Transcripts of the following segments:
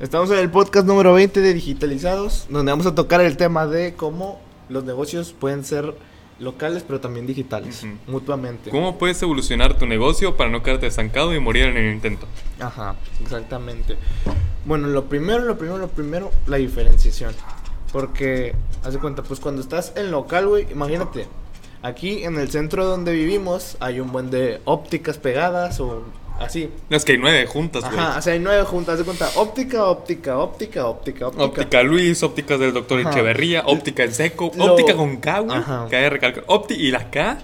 Estamos en el podcast número 20 de Digitalizados, donde vamos a tocar el tema de cómo los negocios pueden ser locales, pero también digitales, mutuamente. ¿Cómo puedes evolucionar tu negocio para no quedarte estancado y morir en el intento? Ajá, exactamente. Bueno, lo primero, lo primero, lo primero, la diferenciación. Porque, haz de cuenta, pues cuando estás en local, güey, imagínate, aquí en el centro donde vivimos hay un buen de ópticas pegadas o así. No, es que hay nueve juntas, güey. Ajá, o sea, hay nueve juntas, de cuenta, óptica, óptica, óptica, óptica, óptica. Óptica Luis, ópticas del doctor Ajá. Echeverría, óptica en seco, Lo- óptica con K, güey. De recalcar. Opti y la K.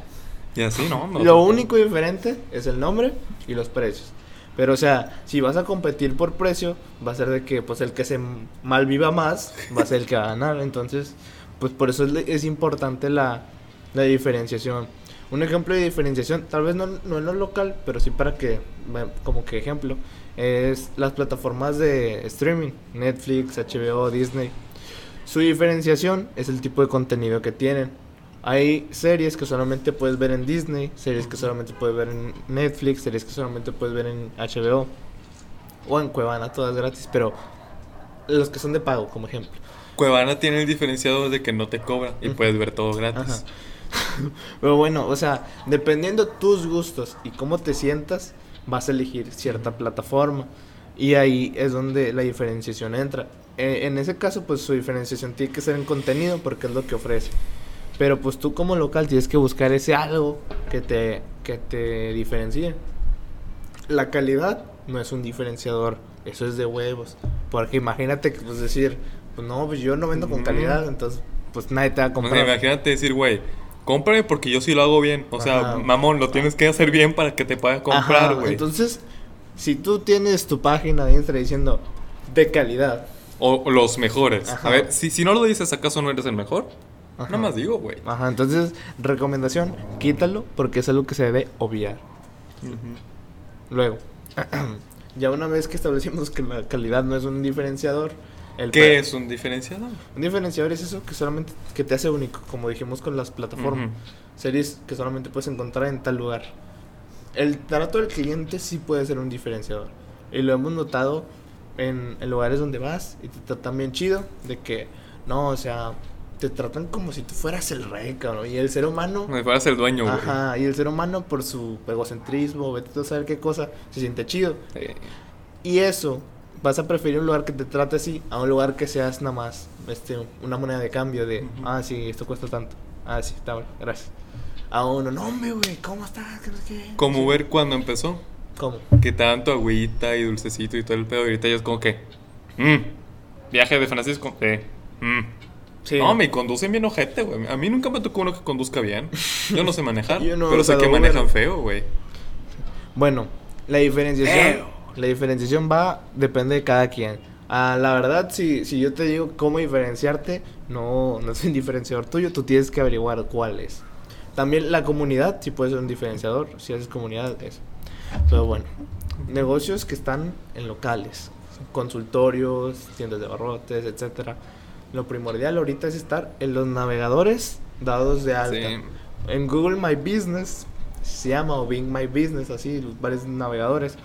Y así, ¿no? No, Lo único diferente es el nombre y los precios. Pero, o sea, si vas a competir por precio, va a ser de que, pues, el que se malviva más va a ser el que va a ganar. Entonces, pues, por eso es, es importante la, la diferenciación. Un ejemplo de diferenciación, tal vez no, no en lo local, pero sí para que, como que ejemplo, es las plataformas de streaming, Netflix, HBO, Disney. Su diferenciación es el tipo de contenido que tienen. Hay series que solamente puedes ver en Disney, series que solamente puedes ver en Netflix, series que solamente puedes ver en HBO o en Cuevana, todas gratis, pero los que son de pago, como ejemplo. Cuevana tiene el diferenciador de que no te cobra y puedes ver todo gratis. Ajá. Pero bueno, o sea, dependiendo tus gustos y cómo te sientas, vas a elegir cierta plataforma. Y ahí es donde la diferenciación entra. Eh, en ese caso, pues su diferenciación tiene que ser en contenido porque es lo que ofrece. Pero pues tú como local tienes que buscar ese algo que te, que te diferencie. La calidad no es un diferenciador, eso es de huevos. Porque imagínate pues decir, pues no, pues yo no vendo con calidad, entonces pues nadie te va a O sea, comprar. imagínate decir, güey, cómprame porque yo sí lo hago bien. O sea, Ajá. mamón, lo tienes que hacer bien para que te pueda comprar, güey. Entonces, si tú tienes tu página de Instagram diciendo de calidad, O, o los mejores. Ajá. A ver, si, si no lo dices, ¿acaso no eres el mejor? Ajá. Nada más digo, güey. ajá, entonces, recomendación, quítalo porque es algo que se debe obviar. Luego, ya una vez que establecimos que la calidad no es un diferenciador, el ¿Qué es un diferenciador? Un diferenciador es eso que solamente que te hace único, como dijimos con las plataformas. Ujú. Series que solamente puedes encontrar en tal lugar. El trato del cliente sí puede ser un diferenciador. Y lo hemos notado en, en lugares donde vas y te tratan bien chido. De que, no, o sea, te tratan como si tú fueras el rey, cabrón. Y el ser humano, Me fueras el dueño, güey. ajá, y el ser humano por su egocentrismo, vete a saber qué cosa, se siente chido. Eh, Y eso, vas a preferir un lugar que te trate así a un lugar que seas nada más este, una moneda de cambio de, ah, sí, esto cuesta tanto. Ah, sí, está bueno, gracias. A uno, no, hombre, güey, ¿cómo estás? ¿Qué qué?" Como ver cuando empezó. ¿Cómo? Que tanto agüita y dulcecito y todo el pedo. Y ahorita ya es como que. "Mm, viaje de Francisco. Eh, mm". Sí. No, me conducen bien ojete, güey. A mí nunca me tocó uno que conduzca bien. Yo no sé manejar. Yo no pero sé que Uber. manejan feo, güey. Bueno, la diferenciación, Feo. La diferenciación va, depende de cada quien. Ah, la verdad, si, si yo te digo cómo diferenciarte, no, no es un diferenciador tuyo, tú tienes que averiguar cuál es. También la comunidad, sí puede ser un diferenciador, si haces comunidad, eso. Pero bueno, negocios que están en locales, consultorios, tiendas de barrotes, etcétera. Lo primordial ahorita es estar en los navegadores dados de alta. Sí. En Google My Business se llama o Bing My Business, así, los varios navegadores.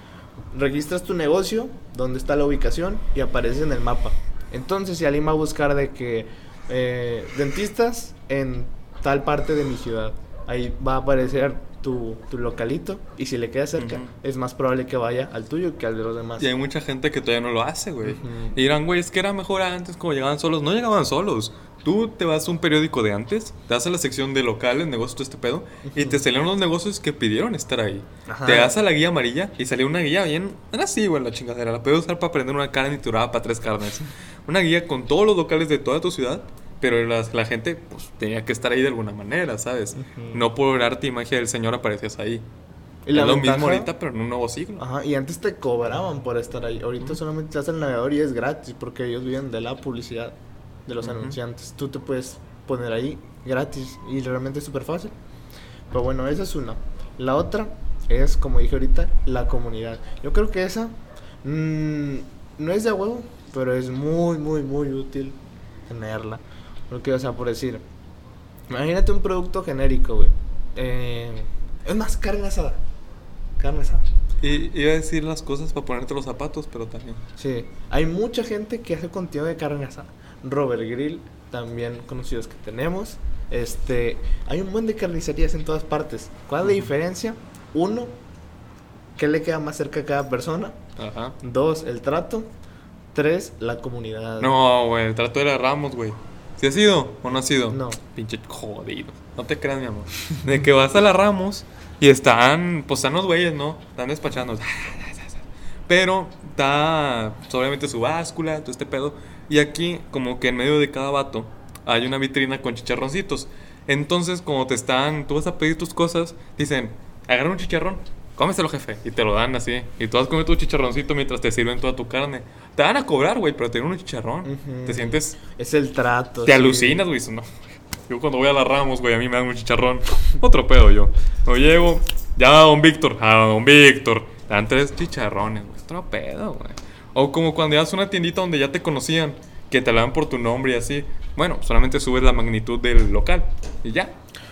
Registras tu negocio, donde está la ubicación y aparece en el mapa. Entonces, si alguien va a buscar de que eh, dentistas en tal parte de mi ciudad, ahí va a aparecer tu, tu localito y si le queda cerca, es más probable que vaya al tuyo que al de los demás. Y hay mucha gente que todavía no lo hace, güey. Ujú. Y dirán, güey, es que era mejor antes como llegaban solos. No llegaban solos. Tú te vas a un periódico de antes, te vas a la sección de locales, negocios, todo este pedo, y te salieron los negocios que pidieron estar ahí. Ajá. Te vas a la guía amarilla y salió una guía bien. Era así, güey, la chingadera. La puedes usar para prender una carne y turada para tres carnes. Una guía con todos los locales de toda tu ciudad. Pero la, la gente, pues, tenía que estar ahí de alguna manera, ¿sabes? Ujú. No por arte y magia del Señor aparecías ahí. Y la es lo ventaja- mismo ahorita, pero en un nuevo siglo. Ajá, y antes te cobraban por estar ahí. Ahorita solamente te hacen el navegador y es gratis porque ellos viven de la publicidad de los Ujú. anunciantes. Tú te puedes poner ahí gratis y realmente es súper fácil. Pero bueno, esa es una. La otra es, como dije ahorita, la comunidad. Yo creo que esa mm, no es de huevo, pero es muy, muy, muy útil tenerla. Porque, o sea, por decir, imagínate un producto genérico, güey. Eh, es más, carne asada. Carne asada. Y iba a decir las cosas para ponerte los zapatos, pero también. Sí, hay mucha gente que hace contenido de carne asada. Robert Grill, también conocidos que tenemos. Este, hay un buen de carnicerías en todas partes. ¿Cuál es la diferencia? Uno, ¿qué le queda más cerca a cada persona? Ajá. Dos, el trato. Tres, la comunidad. No, güey, el trato era Ramos, güey. ¿Sí ha sido o no ha sido? No. Pinche jodido. No te creas, mi amor. De que vas a la Ramos y están, pues están los güeyes, ¿no? Están despachando. Pero está, pues, obviamente, su báscula, todo este pedo. Y aquí, como que en medio de cada vato, hay una vitrina con chicharroncitos. Entonces, como te están, tú vas a pedir tus cosas, dicen, agarra un chicharrón, cómeselo, jefe. Y te lo dan así. Y tú vas a comer tu chicharroncito mientras te sirven toda tu carne. Te van a cobrar, güey, pero te dan un chicharrón. Ujú. Te sientes Es el trato. te sí. alucinas, güey. No. Yo cuando voy a la Ramos, güey, a mí me dan un chicharrón. Otro pedo yo. No llego, ya don Víctor, a don Víctor. Dan tres chicharrones, güey. Otro pedo, güey. O como cuando vas a una tiendita donde ya te conocían, que te la dan por tu nombre y así. Bueno, solamente subes la magnitud del local y ya.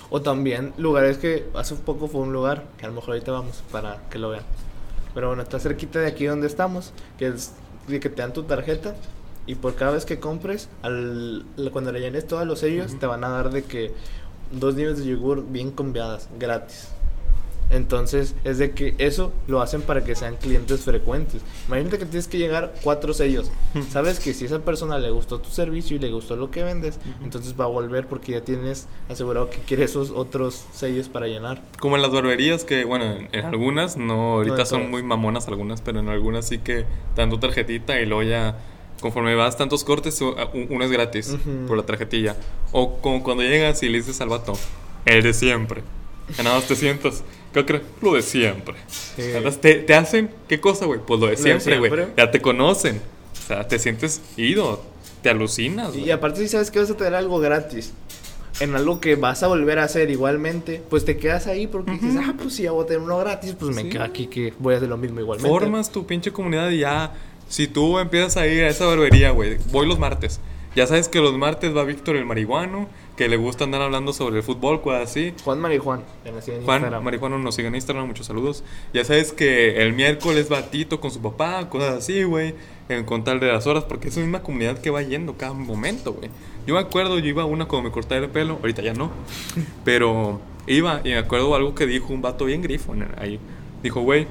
O también lugares que hace poco fue un lugar, que a lo mejor ahorita vamos para que lo vean. Pero bueno, está cerquita de aquí donde estamos, que es de que te dan tu tarjeta y por cada vez que compres, al, cuando le llenes todos los sellos, Ujú. te van a dar de que dos nieves de yogur bien conviadas, gratis. Entonces, es de que eso lo hacen para que sean clientes frecuentes. Imagínate que tienes que llegar cuatro sellos. Sabes que si a esa persona le gustó tu servicio y le gustó lo que vendes, Ujú. entonces va a volver porque ya tienes asegurado que quiere esos otros sellos para llenar. Como en las barberías que, bueno, en, en algunas, no, ahorita en son muy mamonas algunas, pero en algunas sí que dan tu tarjetita y luego ya, conforme vas tantos cortes, uno es gratis Ujú. por la tarjetilla. O como cuando llegas y le dices al vato, el de siempre. Te sientas, ¿qué crees? Lo de siempre. Sí. Te, te hacen, ¿qué cosa, güey? Pues lo de siempre, güey. Ya te conocen. O sea, te sientes ido, te alucinas. Y güey. aparte si sabes que vas a tener algo gratis, en algo que vas a volver a hacer igualmente, pues te quedas ahí porque dices, Ujú. ah, pues si ya voy a tener uno gratis, pues me Sí. quedo aquí que voy a hacer lo mismo igualmente. Formas tu pinche comunidad y ya. Si tú empiezas a ir a esa barbería, güey, voy los martes. Ya sabes que los martes va Víctor el marihuano, que le gusta andar hablando sobre el fútbol, cosas así. Juan en Juan Instagram. Marihuano nos sigue en Instagram, muchos saludos. Ya sabes que el miércoles va Tito con su papá, cosas así, güey. En con tal de las horas, porque es una misma comunidad que va yendo cada momento, güey. Yo me acuerdo, yo iba a una cuando me cortaba el pelo, ahorita ya no. Pero iba y me acuerdo algo que dijo un vato bien grifo ahí. Dijo, güey,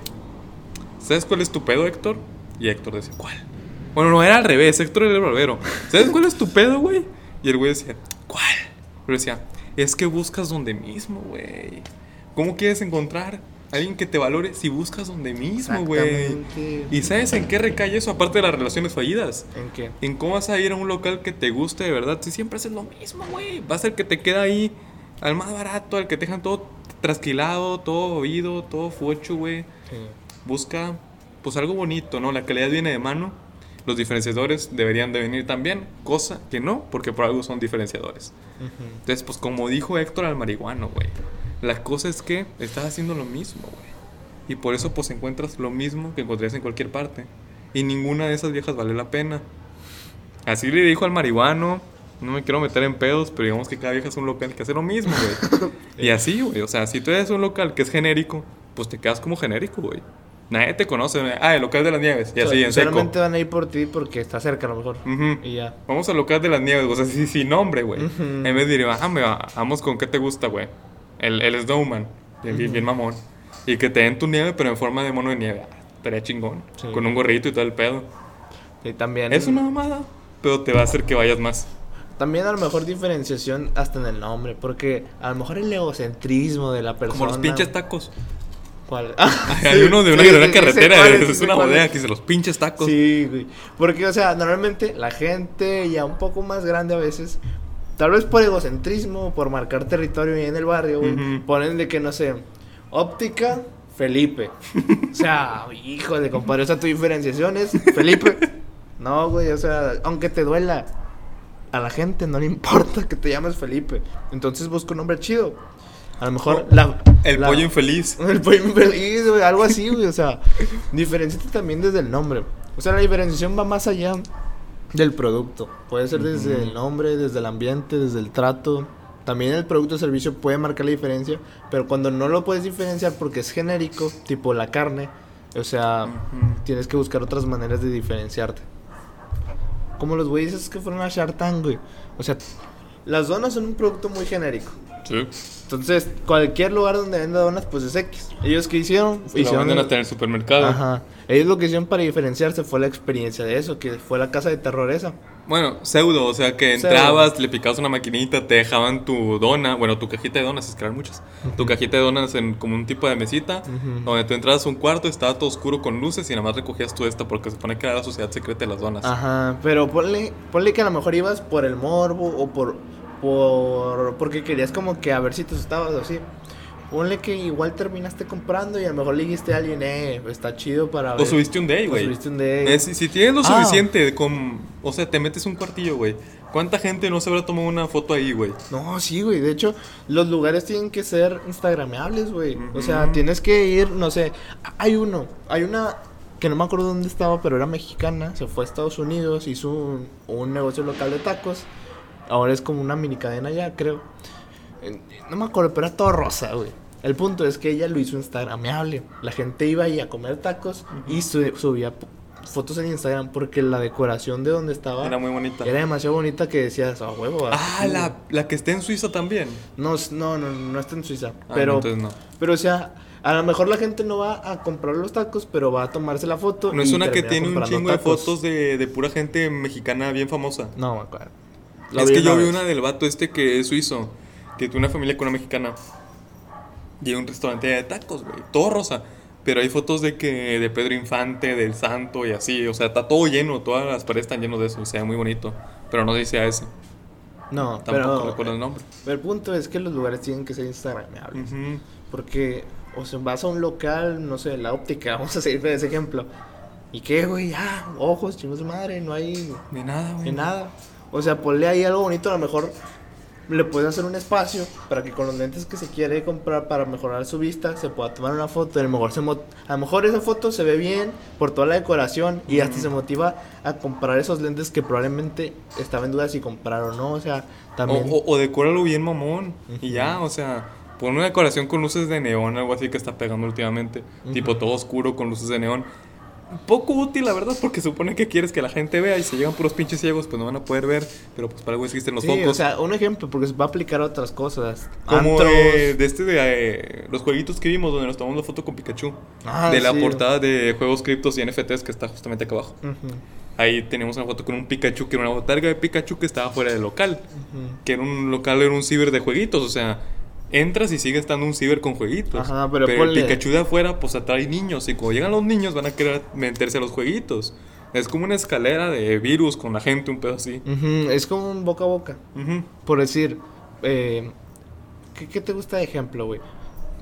¿sabes cuál es tu pedo, Héctor? Y Héctor decía, ¿cuál? Bueno, no, era al revés, Héctor era el barbero. ¿Sabes cuál es tu pedo, güey? Y el güey decía. Pero decía, es que buscas donde mismo, güey. ¿Cómo quieres encontrar a alguien que te valore si buscas donde mismo, güey? ¿Y sabes en qué recae eso? Aparte de las relaciones fallidas. ¿En qué? En cómo vas a ir a un local que te guste de verdad. Si siempre haces lo mismo, güey. Va a ser que te queda ahí al más barato, al que te dejan todo trasquilado, todo oído, todo fucho, güey. Sí. Busca, pues algo bonito, ¿no? La calidad viene de mano. Los diferenciadores deberían de venir también, cosa que no, porque por algo son diferenciadores. Entonces, pues como dijo Héctor al marihuano, güey. La cosa es que estás haciendo lo mismo, güey. Y por eso pues encuentras lo mismo que encontrarías en cualquier parte. Y ninguna de esas viejas vale la pena. Así le dijo al marihuano. No me quiero meter en pedos, pero digamos que cada vieja es un local que hace lo mismo, güey. y así, güey. O sea, si tú eres un local que es genérico, pues te quedas como genérico, güey. Nadie te conoce. Ah, el local de las nieves. Y así, en seco. Solamente van a ir por ti porque está cerca a lo mejor. Ujú. Y ya. Vamos al local de las nieves, o sea, sí, sin nombre, güey. Ujú. En vez de decir, ah, me va- vamos con qué te gusta, güey. El, el Snowman, bien, bien, bien mamón. Y que te den tu nieve, pero en forma de mono de nieve. Ah, Estaría chingón. Sí. Con un gorrito y todo el pedo. Y también. Es una mamada, pero te va a hacer que vayas más. También a lo mejor diferenciación hasta en el nombre. Porque a lo mejor el egocentrismo de la persona. Como los pinches tacos. ¿Cuál? Hay uno de una, Sí, de una sí, sí, sé carretera, cuál es, una bodega que dice los pinches tacos. Sí, güey. Porque, o sea, normalmente la gente ya un poco más grande a veces, tal vez por egocentrismo, por marcar territorio ahí en el barrio, güey, Ujú. ponen de que, no sé, óptica, Felipe. o sea, híjole, compadre, o sea, tu diferenciación es Felipe. No, güey, o sea, aunque te duela, a la gente no le importa que te llames Felipe. Entonces busca un nombre chido. A lo mejor la... El la- pollo infeliz. el pollo infeliz, güey, algo así, güey. O sea, diferenciate también desde el nombre. O sea, la diferenciación va más allá del producto. Puede ser desde el nombre, desde el ambiente, desde el trato. También el producto o servicio puede marcar la diferencia, pero cuando no lo puedes diferenciar porque es genérico, tipo la carne, O sea, tienes que buscar otras maneras de diferenciarte. Como los güeyes que fueron a Shark Tank, güey. O sea, las donas son un producto muy genérico. Sí. Entonces, cualquier lugar donde venda donas, pues es X. Ellos que hicieron, Lo hicieron venden hasta en el supermercado. Ajá. Ellos lo que hicieron para diferenciarse fue la experiencia de eso, que fue la casa de terror esa. Bueno, pseudo, o sea que Pseudo. entrabas, le picabas una maquinita, te dejaban tu dona, bueno, tu cajita de donas, es que eran muchas. Tu cajita de donas en como un tipo de mesita, donde tú entrabas a un cuarto, estaba todo oscuro con luces y nada más recogías tú esta porque se supone que era la sociedad secreta de las donas. Ajá, pero ponle, ponle que a lo mejor ibas por el morbo o por, por porque querías como que a ver si te asustabas o así. Ponle que igual terminaste comprando y a lo mejor le dijiste a alguien, eh, está chido para ver. O subiste un day, güey. subiste un day. Eh, Si, si tienes lo Ah. suficiente con... O sea, te metes un cuartillo, güey. ¿Cuánta gente no se habrá tomado una foto ahí, güey? No, sí, güey. De hecho, los lugares tienen que ser instagrameables, güey. O sea, tienes que ir, no sé. Hay uno, hay una que no me acuerdo dónde estaba, pero era mexicana. Se fue a Estados Unidos, hizo un, un negocio local de tacos. Ahora es como una mini cadena ya, creo. No me acuerdo, pero era todo rosa, güey. El punto es que ella lo hizo instagrameable. La gente iba ahí a comer tacos y su- subía fotos en Instagram porque la decoración de donde estaba Era muy bonita. era demasiado bonita que decías, a huevo. Ah, la, la que está en Suiza también. no, no, no, no está en Suiza. Ah, pero, no, entonces no. pero, o sea, a lo mejor la gente no va a comprar los tacos, pero va a tomarse la foto. No es una que tiene un chingo de fotos de, de pura gente mexicana bien famosa. No, me acuerdo. Lo es que yo vi una del vato este que es suizo, que tuvo una familia con una mexicana. Y un restaurante de tacos, güey. Todo rosa. Pero hay fotos de que de Pedro Infante, del Santo y así. O sea, está todo lleno. Todas las paredes están llenas de eso. Y se ve muy bonito. Pero no dice a ese. No, Tampoco pero, recuerdo el nombre. pero el punto es que los lugares tienen que ser instagrameables. Ujú. Porque, o sea, vas a un local, no sé, la óptica, vamos a seguir de ese ejemplo. ¿Y qué, güey? Ya, ojos, chingos de madre, no hay De nada, güey. ni nada. O sea, ponle ahí algo bonito, a lo mejor le puedes hacer un espacio para que con los lentes que se quiere comprar para mejorar su vista se pueda tomar una foto. A lo mejor, se a lo mejor esa foto se ve bien por toda la decoración y hasta se motiva a comprar esos lentes que probablemente estaba en duda si comprar o no. O sea, también. O, o, o decóralo bien mamón. Y Ujú. ya, o sea, pon una decoración con luces de neón, algo así que está pegando últimamente. Ujú. Tipo todo oscuro con luces de neón. Poco útil, la verdad, porque supone que quieres que la gente vea y si llegan puros pinches ciegos, pues no van a poder ver. Pero pues para algo existen los Sí, focos. o sea, un ejemplo, porque se va a aplicar a otras cosas. Como de, este de eh, los jueguitos que vimos donde nos tomamos la foto con Pikachu. Ah, de la portada de juegos criptos y NFTs que está justamente acá abajo. Ahí tenemos una foto con un Pikachu que era una botarga de Pikachu que estaba fuera del local. que era un local, era un ciber de jueguitos, o sea, entras y sigue estando un ciber con jueguitos. Ajá, pero el ponle- Pikachu de afuera, pues atrae niños, y cuando llegan los niños van a querer meterse a los jueguitos. Es como una escalera de virus con la gente, un pedo así. Ujú, Es como un boca a boca. Por decir, eh, ¿qué, qué te gusta de ejemplo, güey?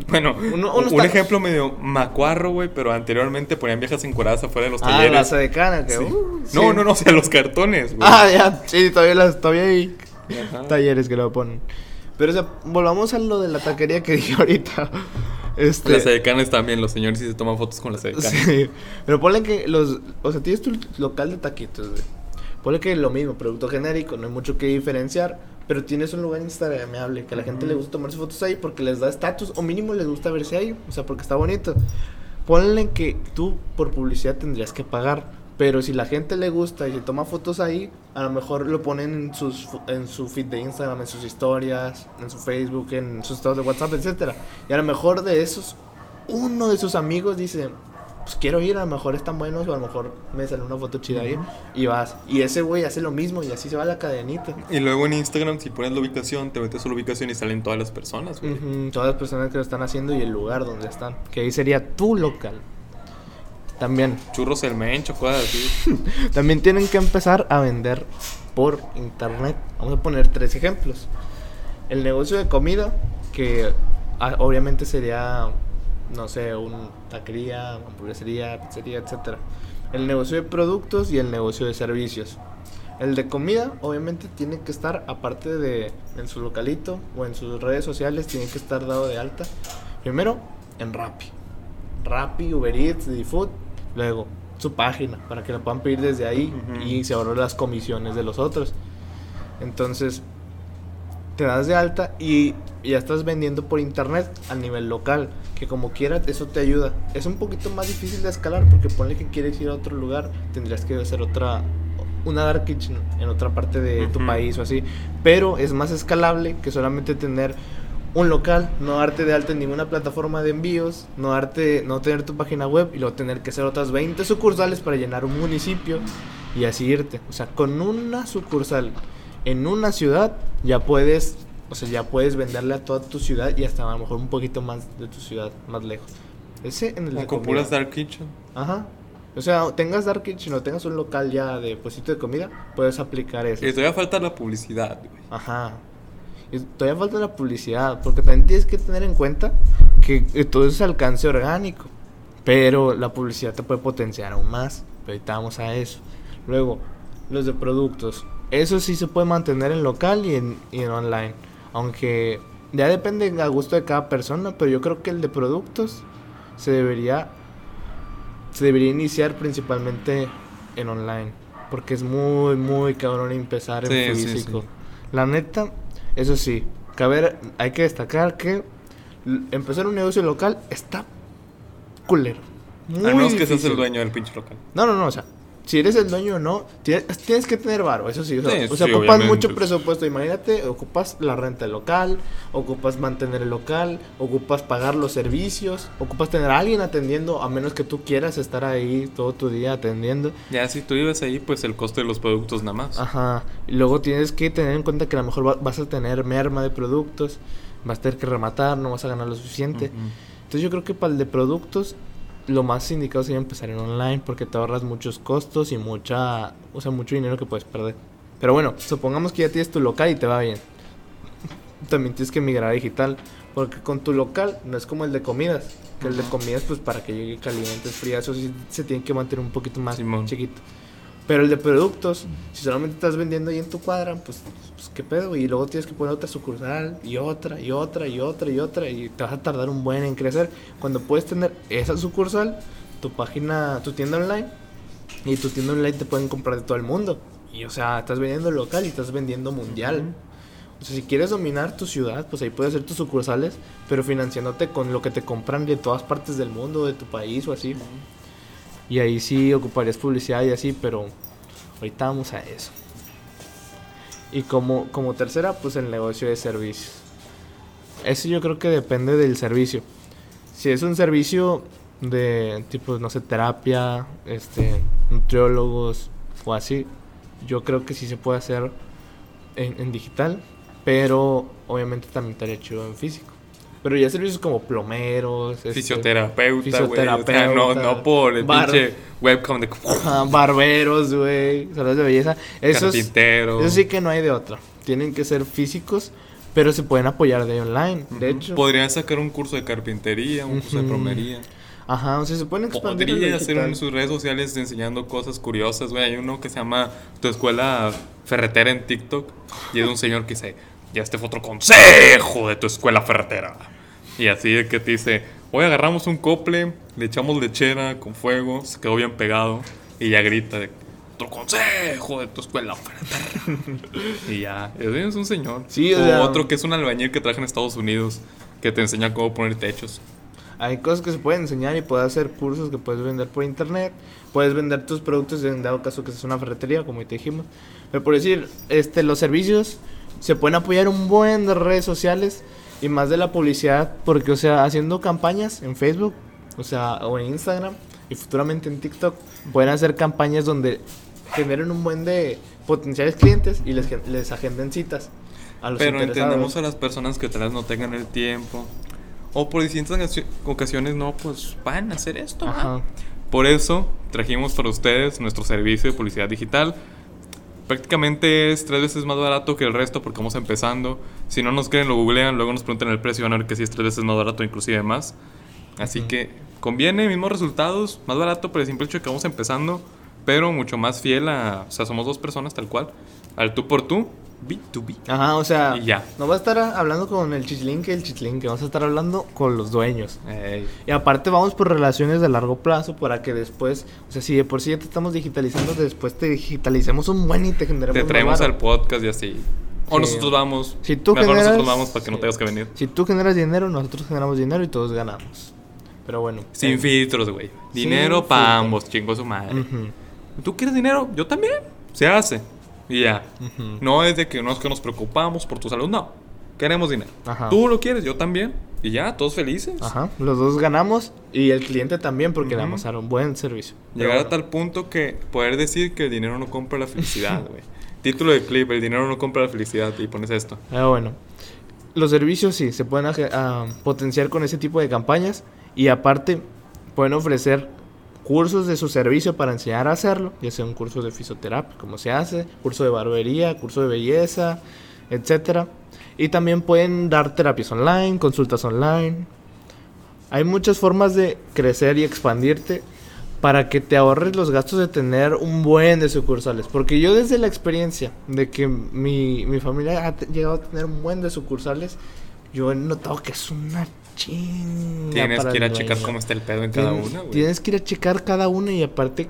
Bueno, Uno- un ejemplo medio macuarro, güey, pero anteriormente ponían viejas encueradas afuera de los Ah, talleres. la sedecana, que Sí. uh, sí. No, no, no, o sea, los cartones, güey. Ah, ya, sí, todavía, las, todavía hay Ajá. talleres que lo ponen. Pero, o sea, volvamos a lo de la taquería que dije ahorita. Este, Las edecanes también, los señores sí se toman fotos con las edecanes. Sí, pero ponle que los. O sea, tienes tu local de taquitos, güey. Ponle que lo mismo, producto genérico, no hay mucho que diferenciar. Pero tienes un lugar instagramable que a la gente le gusta tomarse fotos ahí porque les da estatus o mínimo les gusta verse ahí. O sea, porque está bonito. Ponle que tú por publicidad tendrías que pagar. Pero si la gente le gusta y se toma fotos ahí, a lo mejor lo ponen en, sus, en su feed de Instagram, en sus historias, en su Facebook, en sus estados de WhatsApp, etcétera. Y a lo mejor de esos, uno de sus amigos dice, pues quiero ir, a lo mejor están buenos o a lo mejor me sale una foto chida ahí y vas. Y ese güey hace lo mismo y así se va la cadenita. Y luego en Instagram, si pones la ubicación, te metes a la ubicación y salen todas las personas, güey. Todas las personas que lo están haciendo y el lugar donde están. Que ahí sería tu local. También. Churros el mencho, cosas así. También tienen que empezar a vender por internet. Vamos a poner tres ejemplos. El negocio de comida, que ah, obviamente sería, no sé, una taquería, hamburguesería, pizzería, etc. El negocio de productos y el negocio de servicios. El de comida, obviamente, tiene que estar, aparte de en su localito o en sus redes sociales, tiene que estar dado de alta. Primero, en Rappi. Rappi, Uber Eats, Food. Luego, su página, para que la puedan pedir desde ahí y se ahorren las comisiones de los otros. Entonces, te das de alta y ya estás vendiendo por internet a nivel local. que como quiera eso te ayuda. Es un poquito más difícil de escalar porque ponle que quieres ir a otro lugar, tendrías que hacer otra una dark kitchen en otra parte de tu país o así, pero es más escalable que solamente tener un local, no darte de alta en ninguna plataforma de envíos, no darte no tener tu página web y luego tener que hacer otras 20 sucursales para llenar un municipio y así irte. O sea, con una sucursal en una ciudad ya puedes, o sea, ya puedes venderle a toda tu ciudad y hasta a lo mejor un poquito más de tu ciudad, más lejos. Ese en el de Como con puras Dark Kitchen. Ajá. O sea, tengas Dark Kitchen o tengas un local ya de puestito de comida, puedes aplicar eso. Y todavía falta la publicidad, güey. Ajá. Y todavía falta la publicidad, porque también tienes que tener en cuenta que, todo es alcance orgánico. Pero la publicidad te puede potenciar aún más. Pero ahorita vamos a eso. Luego, los de productos. Eso sí se puede mantener en local y en, y en online. Aunque ya depende a gusto de cada persona, pero yo creo que el de productos se debería se debería iniciar principalmente en online, porque es muy muy cabrón empezar en Sí, sí, físico. sí. La neta, eso sí, caber, hay que destacar que empezar un negocio local está culero. Muy Al menos que seas difícil. el dueño del pinche local. No, no, no, o sea, si eres el dueño o no, tienes, que tener varo, eso sí. O sea, Sí, o sea, sí, ocupas obviamente. mucho presupuesto. Imagínate, ocupas la renta del local, ocupas mantener el local, ocupas pagar los servicios, ocupas tener a alguien atendiendo, a menos que tú quieras estar ahí todo tu día atendiendo. Ya si tú vives ahí, pues el costo de los productos nada más. Ajá. Y luego tienes que tener en cuenta que a lo mejor va- vas a tener merma de productos, vas a tener que rematar, no vas a ganar lo suficiente. Entonces yo creo que para el de productos lo más indicado sería empezar en online porque te ahorras muchos costos y mucha, o sea, mucho dinero que puedes perder. Pero bueno, supongamos que ya tienes tu local y te va bien. También tienes que migrar a digital porque con tu local no es como el de comidas, que el de comidas pues para que llegue caliente, frío, eso sí se tiene que mantener un poquito más Simón. chiquito. Pero el de productos, si solamente estás vendiendo ahí en tu cuadra, pues, pues qué pedo, y luego tienes que poner otra sucursal, y otra, y otra, y otra, y otra, y te vas a tardar un buen en crecer. Cuando puedes tener esa sucursal, tu página, tu tienda online, y tu tienda online te pueden comprar de todo el mundo. Y o sea, estás vendiendo local y estás vendiendo mundial. O sea, si quieres dominar tu ciudad, pues ahí puedes hacer tus sucursales, pero financiándote con lo que te compran de todas partes del mundo, de tu país o así. Y ahí sí ocuparías publicidad y así, pero ahorita vamos a eso. Y como, como tercera, pues el negocio de servicios. Eso yo creo que depende del servicio. Si es un servicio de tipo, no sé, terapia, este, nutriólogos o así, yo creo que sí se puede hacer en, en digital, pero obviamente también estaría chido en físico. Pero ya servicios como plomeros, este, Fisioterapeuta, güey. O sea, no, fisioterapeuta, no por el bar- pinche webcam de barberos, güey, salones de belleza. Esos, carpintero. eso sí que no hay de otra. Tienen que ser físicos, pero se pueden apoyar de online. De Ujú. hecho, Podrían sacar un curso de carpintería, un curso de Ujú. plomería. ajá, o sea, se pueden expandir. Podría hacer en sus redes sociales enseñando cosas curiosas, güey. Hay uno que se llama Tu Escuela Ferretera en TikTok. Y es un señor que dice, ya este fue otro consejo de tu escuela ferretera. Y así de que te dice, hoy agarramos un cople, le echamos lechera con fuego, se quedó bien pegado. Y ya grita de, otro consejo de tu escuela y ya, es un señor. Sí, o o sea- otro que es un albañil que traje en Estados Unidos, que te enseña cómo poner techos. Hay cosas que se pueden enseñar y puedes hacer cursos que puedes vender por internet. Puedes vender tus productos en dado caso que seas una ferretería, como te dijimos. Pero por decir, este, los servicios se pueden apoyar un buen de redes sociales y más de la publicidad, porque, o sea, haciendo campañas en Facebook, o sea, o en Instagram y futuramente en TikTok, pueden hacer campañas donde generen un buen de potenciales clientes y les, les agenden citas a los Pero entendemos a las personas que tal vez no tengan el tiempo. O por distintas ocasiones- no, pues van a hacer esto. Por eso trajimos para ustedes nuestro servicio de publicidad digital. Prácticamente es tres veces más barato que el resto porque vamos empezando. Si no nos creen, lo googlean, luego nos preguntan el precio y van a ver que sí es tres veces más barato, inclusive más. Así que conviene, mismos resultados, más barato por el simple hecho de que vamos empezando, pero mucho más fiel a... O sea, somos dos personas tal cual. Al tú por tú, B2B. Ajá, o sea, Y ya. no va a estar hablando con el chichilín que el chichilín, que vamos a estar hablando con los dueños. Ey. Y aparte vamos por relaciones de largo plazo para que después, o sea, si de por sí ya te estamos digitalizando, después te digitalicemos un buen y te generemos Te traemos al podcast y así. O Sí. nosotros vamos. Si tú generas- nosotros vamos para que no tengas que venir. Si tú generas dinero, nosotros generamos dinero y todos ganamos. Pero bueno. Sin eh, filtros, güey. Dinero para ambos, chingo su madre. ujú, ¿Tú quieres dinero? Yo también. Se hace. Y ya. No es de que no es que nos preocupamos por tu salud, no. Queremos dinero. Ajá. Tú lo quieres, yo también. Y ya, todos felices. Ajá, los dos ganamos y el cliente también porque le vamos a dar un buen servicio. Llegar a tal punto que poder decir que el dinero no compra la felicidad, güey. Título de clip, el dinero no compra la felicidad. Y pones esto. Ah, bueno. Los servicios sí, se pueden ah, potenciar con ese tipo de campañas y aparte pueden ofrecer cursos de su servicio para enseñar a hacerlo, ya sea un curso de fisioterapia, como se hace, curso de barbería, curso de belleza, etcétera. Y también pueden dar terapias online, consultas online. Hay muchas formas de crecer y expandirte para que te ahorres los gastos de tener un buen de sucursales. Porque yo desde la experiencia de que mi, mi familia ha llegado a tener un buen de sucursales, yo he notado que es una chinga. Tienes para que ir a checar cómo está el pedo en cada Tienes- una, güey. Tienes que ir a checar cada una y aparte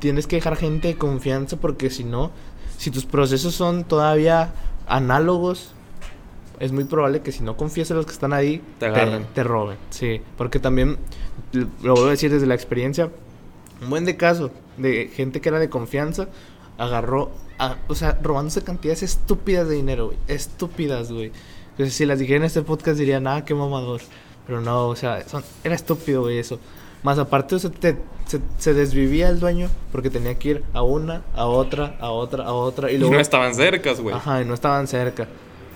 tienes que dejar gente de confianza porque si no, si tus procesos son todavía análogos, es muy probable que si no confías en los que están ahí, Te agarren. te roben. Sí, porque también, lo vuelvo a decir desde la experiencia, un buen de caso de gente que era de confianza, agarró, a- o sea, robándose cantidades estúpidas de dinero, güey. Estúpidas, güey. Entonces, si las dijera en este podcast dirían, ah, qué mamador. Pero no, o sea, son- era estúpido, güey, eso. Más aparte, o sea, te- se, se desvivía el dueño porque tenía que ir a una, a otra, a otra, a otra. Y Y luego, no estaban cercas, güey. Ajá, y no estaban cerca.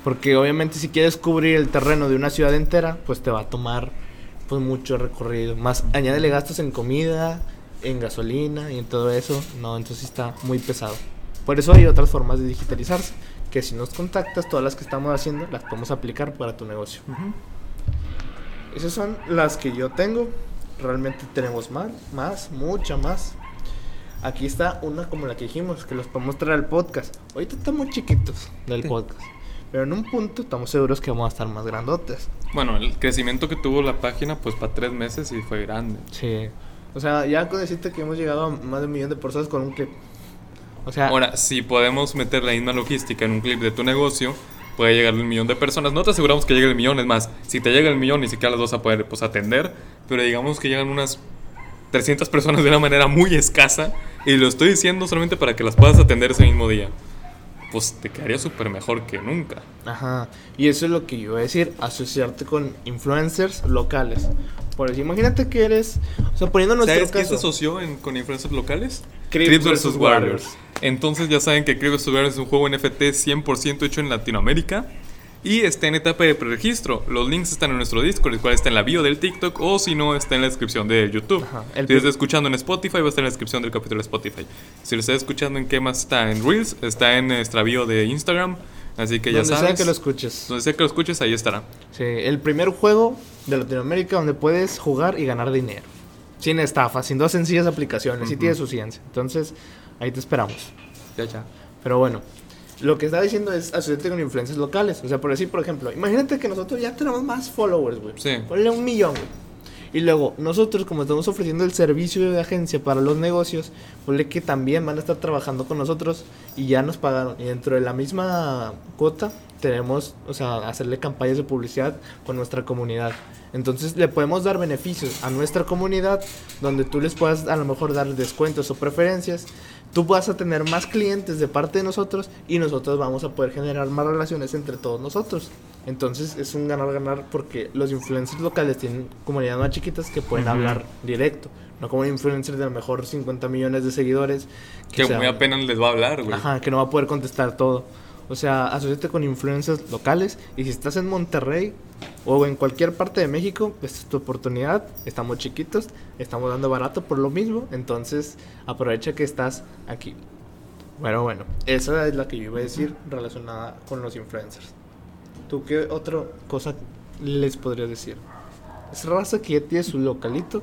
Porque obviamente si quieres cubrir el terreno de una ciudad entera, pues te va a tomar pues mucho recorrido. Más añádele gastos en comida, en gasolina y en todo eso. No, entonces está muy pesado. Por eso hay otras formas de digitalizarse. Que si nos contactas, todas las que estamos haciendo, las podemos aplicar para tu negocio. Ujú. Esas son las que yo tengo. Realmente tenemos más, más, mucha más. Aquí está una como la que dijimos, que los podemos traer al podcast. Ahorita estamos chiquitos del Sí. podcast. Pero en un punto estamos seguros que vamos a estar más grandotes. Bueno, el crecimiento que tuvo la página, pues para tres meses y fue grande. Sí. O sea, ya con decirte que hemos llegado a más de un millón de personas con un clip. O sea, Ahora, si podemos meter la misma logística en un clip de tu negocio, puede llegar un millón de personas. No te aseguramos que llegue el millón, es más, si te llega el millón, ni siquiera las vas a poder pues, atender. Pero digamos que llegan unas 300 personas de una manera muy escasa. Y lo estoy diciendo solamente para que las puedas atender ese mismo día. Pues te quedaría súper mejor que nunca. Ajá, y eso es lo que yo iba a decir, asociarte con influencers locales. Por eso, imagínate que eres, o sea, poniendo nuestro ¿Sabes quién se asoció en- con influencers locales? Crips vs. Warriors. Warriors. Entonces ya saben que Crips vs. Warriors es un juego NFT 100% hecho en Latinoamérica. Y está en etapa de preregistro. Los links están en nuestro Discord, el cual está en la bio del TikTok o si no está en la descripción de YouTube. Ajá, el Si lo estás escuchando en Spotify, va a estar en la descripción del capítulo de Spotify. Si lo estás escuchando en qué más está en Reels, está en nuestra bio de Instagram. Así que ya donde sabes. sea que lo escuches. Donde sea que lo escuches, ahí estará. Sí, el primer juego de Latinoamérica donde puedes jugar y ganar dinero. Sin estafa, sin dos sencillas aplicaciones, y Ujú. tiene su ciencia. Entonces, ahí te esperamos. Ya, ya. Pero bueno, lo que estaba diciendo es asociarte con influencers locales. O sea, por decir, por ejemplo, imagínate que nosotros ya tenemos más followers, güey. Sí. Ponle un millón, güey. Y luego, nosotros, como estamos ofreciendo el servicio de agencia para los negocios, ponle que también van a estar trabajando con nosotros y ya nos pagaron. Y dentro de la misma cuota, tenemos, o sea, hacerle campañas de publicidad con nuestra comunidad. Entonces, le podemos dar beneficios a nuestra comunidad, donde tú les puedas a lo mejor dar descuentos o preferencias. Tú vas a tener más clientes de parte de nosotros y nosotros vamos a poder generar más relaciones entre todos nosotros. Entonces es un ganar-ganar porque los influencers locales tienen comunidades más chiquitas que pueden Ujú. hablar directo. No como un influencer de a lo mejor 50 millones de seguidores. Que se muy habla- apenas les va a hablar, güey. Ajá, que no va a poder contestar todo. O sea, asociate con influencers locales y si estás en Monterrey o en cualquier parte de México, esta es tu oportunidad. Estamos chiquitos, estamos dando barato por lo mismo, entonces aprovecha que estás aquí. Bueno, bueno, esa es la que yo iba a decir relacionada con los influencers. ¿Tú qué otra cosa les podrías decir? Es raza que ya tiene su localito.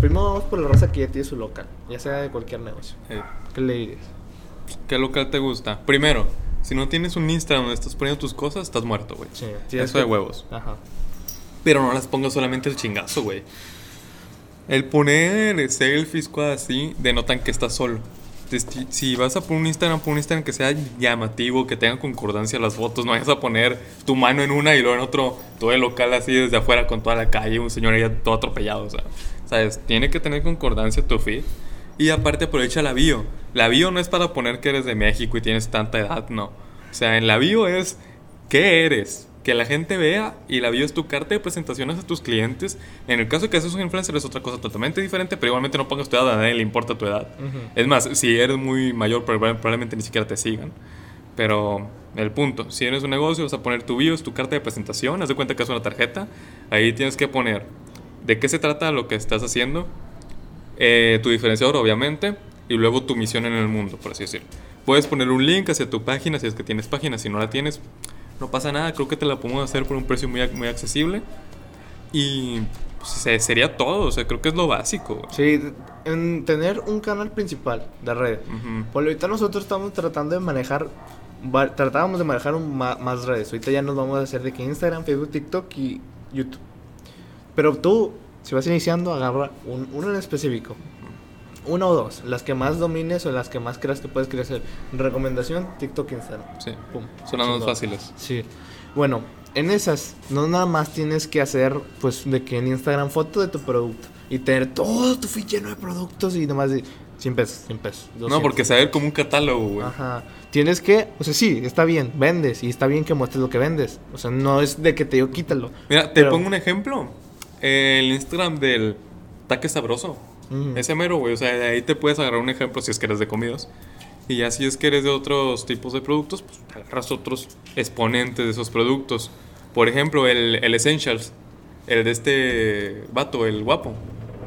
Primero vamos por la raza que ya tiene su local, ya sea de cualquier negocio. Eh, ¿Qué le dirías? ¿Qué local te gusta? Primero, si no tienes un Instagram donde estás poniendo tus cosas, estás muerto, güey. Sí, Eso de huevos. Ajá. Pero no las pongas solamente el chingazo, güey. El poner selfies, cosas así, denotan que estás solo. Si vas a poner un Instagram, pon un Instagram que sea llamativo, que tenga concordancia las fotos. No vayas a poner tu mano en una y luego en otro, todo el local así desde afuera con toda la calle, un señor ahí todo atropellado. O sea, ¿sabes? Tiene que tener concordancia tu feed. Y aparte aprovecha la bio. La bio no es para poner que eres de México y tienes tanta edad, no. O sea, en la bio es qué eres. Que la gente vea y la bio es tu carta de presentaciones a tus clientes. En el caso de que seas un influencer es otra cosa totalmente diferente, pero igualmente no pongas tu edad, a nadie le importa tu edad. Es más, si eres muy mayor, proba- probablemente ni siquiera te sigan. Pero el punto, si eres un negocio, vas a poner tu bio, es tu carta de presentación, haz de cuenta que es una tarjeta. Ahí tienes que poner de qué se trata lo que estás haciendo, eh, tu diferenciador, obviamente, y luego tu misión en el mundo, por así decirlo. Puedes poner un link hacia tu página si es que tienes página, si no la tienes, no pasa nada, creo que te la podemos hacer por un precio muy, muy accesible. Y pues, se- sería todo, o sea, creo que es lo básico. Sí, en tener un canal principal de redes. Ujú. Por ahorita nosotros estamos tratando de manejar, tratábamos de manejar un más redes. Ahorita ya nos vamos a hacer de que Instagram, Facebook, TikTok y YouTube. Pero tú, si vas iniciando, agarra un, uno en específico. Una o dos, las que más domines o las que más creas que puedes crecer. Recomendación, TikTok, Instagram. Sí, Pum, son las más fáciles. Sí. Bueno, en esas, no nada más tienes que hacer, pues, de que en Instagram foto de tu producto y tener todo tu feed lleno de productos y nomás de 100 pesos, 100 pesos. No, 200. porque saber como un catálogo, güey. Ajá. Tienes que, o sea, sí, está bien, vendes y está bien que muestres lo que vendes. O sea, no es de que te digo quítalo. Mira, te Pero- pongo un ejemplo. El Instagram del Taque Sabroso. Ujú. Ese mero, güey. O sea, de ahí te puedes agarrar un ejemplo si es que eres de comidas. Y ya si es que eres de otros tipos de productos, pues agarras otros exponentes de esos productos. Por ejemplo, el, el Essentials. El de este vato, el guapo.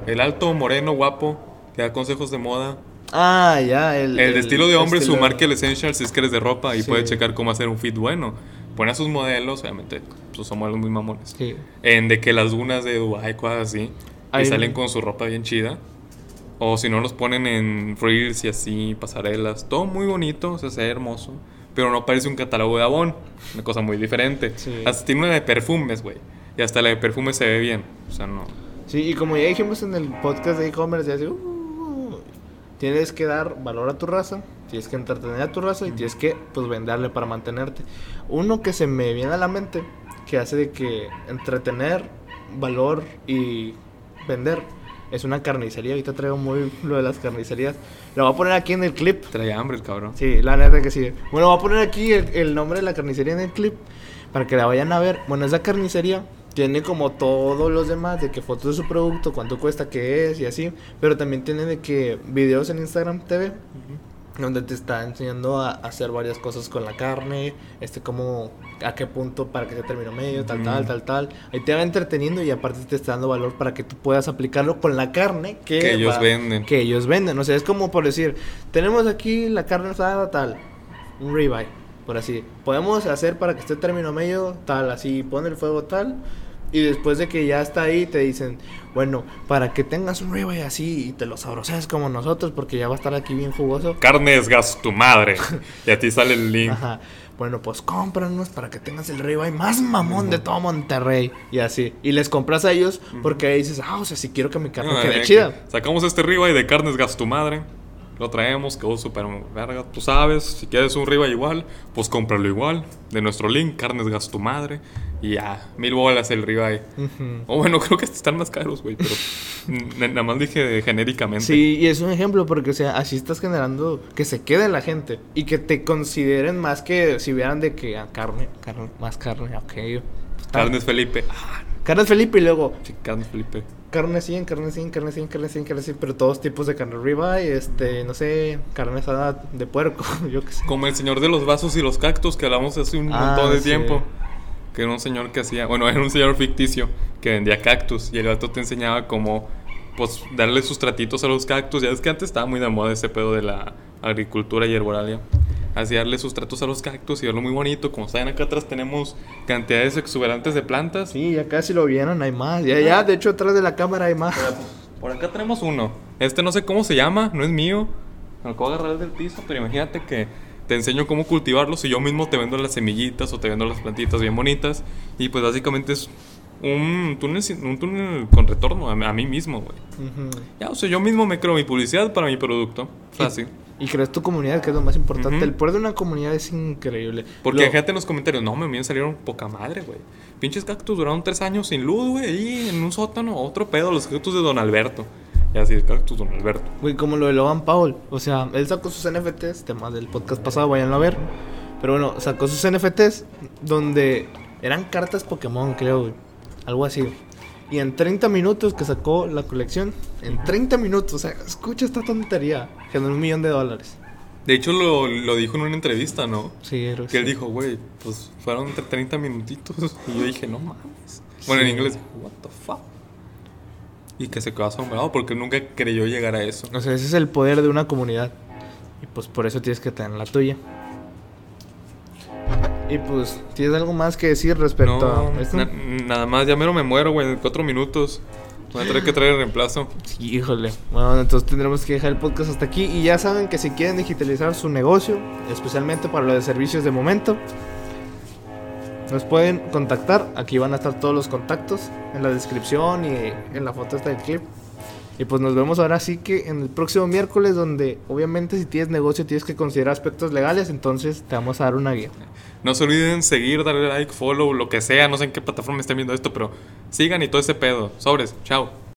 El alto, moreno, guapo. Que da consejos de moda. Ah, ya, el... El, de estilo de hombre, su estilo- marca el Essentials si es que eres de ropa y Sí. puedes checar cómo hacer un fit bueno. Pone a sus modelos, obviamente, pues son modelos muy mamones. Sí. En de que las dunas de Dubai, cosas así. Y salen con su ropa bien chida. O si no, los ponen en reels y así, pasarelas. Todo muy bonito, o sea, se ve hermoso. Pero no parece un catálogo de Avon. Una cosa muy diferente. Sí. Hasta tiene una de perfumes, güey. Y hasta la de perfumes se ve bien. O sea, no. Sí, y como ya dijimos en el podcast de e-commerce, ya así, uh, tienes que dar valor a tu raza, tienes que entretener a tu raza y tienes que pues venderle para mantenerte. Uno que se me viene a la mente que hace de que entretener, valor y vender es una carnicería. Ahorita traigo muy lo de las carnicerías. Lo voy a poner aquí en el clip. Trae hambre el cabrón. Sí, la neta que sí. Bueno, voy a poner aquí el, el nombre de la carnicería en el clip para que la vayan a ver. Bueno, esa carnicería tiene como todos los demás de que fotos de su producto, cuánto cuesta, qué es y así. Pero también tiene de que videos en Instagram TV donde te está enseñando a hacer varias cosas con la carne, este como a qué punto para que se termine medio, tal, tal, tal, tal. Ahí te va entreteniendo y aparte te está dando valor para que tú puedas aplicarlo con la carne que, Que ellos va- venden. Que ellos venden. O sea, es como por decir, tenemos aquí la carne asada tal, un ribeye, por así. Podemos hacer para que esté término medio tal, así, pone el fuego tal. Y después de que ya está ahí, te dicen, bueno, para que tengas un ribeye así y te lo sabroseas como nosotros, porque ya va a estar aquí bien jugoso. Carnes gas tu madre. y a ti sale el link. Ajá. Bueno, pues cómpranos para que tengas el ribeye más mamón de todo Monterrey. Y así. Y les compras a ellos porque ahí dices, ah, o sea, si quiero que mi carne Ah, quede eh, chida. que Sacamos este ribeye de carnes gas tu madre. Lo traemos, quedó súper verga. Tú sabes, si quieres un ribeye igual, pues cómpralo igual. De nuestro link, carnes gas tu madre. Y ya, mil bolas el ribeye. Ujú. O bueno, creo que están más caros, güey, pero nada más dije genéricamente. Sí, y es un ejemplo porque, o sea, así estás generando que se quede la gente y que te consideren más que si vieran de que a carne, carne, más carne, ok. Está- Carnes Felipe. Ah, Carnes Felipe y luego sí, carnes Felipe. carne 100, carne 100, carne 100, carne 100, carne 100, pero todos tipos de carne ribeye, este, no sé, carne asada de puerco, yo qué sé. Como el señor de los vasos y los cactus que hablamos hace un Ah, montón de sí. tiempo. Que era un señor que hacía, bueno, era un señor ficticio que vendía cactus y el gato te enseñaba cómo, pues, darle sus tratitos a los cactus. Ya es que antes estaba muy de moda ese pedo de la agricultura y herbolaria. Así darle sus tratos a los cactus y verlo muy bonito. Como saben, acá atrás tenemos cantidades exuberantes de plantas. Sí, ya casi lo vieron, hay más. Ya, ya, de hecho, atrás de la cámara hay más. Por acá tenemos uno. Este no sé cómo se llama, no es mío. Me lo acabo de agarrar del piso, pero imagínate que te enseño cómo cultivarlos y yo mismo te vendo las semillitas o te vendo las plantitas bien bonitas. Y pues básicamente es un túnel, un túnel con retorno a, a mí mismo, güey. Ujú. Ya, o sea, yo mismo me creo mi publicidad para mi producto. Fácil. Y creas tu comunidad, que es lo más importante. Ujú. El poder de una comunidad es increíble. Porque Lo- gente en los comentarios, no, me me salieron poca madre, güey. Pinches cactus duraron tres años sin luz, güey, ahí en un sótano, otro pedo, los cactus de Don Alberto. Y así, cactus Don Alberto. Güey, como lo de Logan Paul. O sea, él sacó sus NFTs, temas del podcast pasado, vayanlo a ver. Pero bueno, sacó sus NFTs donde eran cartas Pokémon, creo, güey. Algo así. Y en 30 minutos que sacó la colección, en 30 minutos, o sea, escucha esta tontería, generó un millón de dólares. De hecho, lo, lo dijo en una entrevista, ¿no? Sí, Que él dijo, güey, pues fueron entre 30 minutitos. Y yo dije, no mames. Bueno, en inglés, what the fuck. Y que se quedó asombrado porque nunca creyó llegar a eso. O sea, ese es el poder de una comunidad. Y pues por eso tienes que tener la tuya. Y pues, ¿tienes algo más que decir respecto No, a esto? na- nada más, ya mero me muero, güey, en cuatro minutos. Voy a tener que traer el reemplazo. Sí, híjole. Bueno, entonces tendremos que dejar el podcast hasta aquí. Y ya saben que si quieren digitalizar su negocio, especialmente para lo de servicios de momento, nos pueden contactar. Aquí van a estar todos los contactos en la descripción y en la foto esta del clip. Y pues nos vemos ahora sí que en el próximo miércoles, donde obviamente si tienes negocio tienes que considerar aspectos legales, entonces te vamos a dar una guía. No se olviden seguir, darle like, follow, lo que sea. No sé en qué plataforma estén viendo esto, pero sigan y todo ese pedo. Sobres, chao.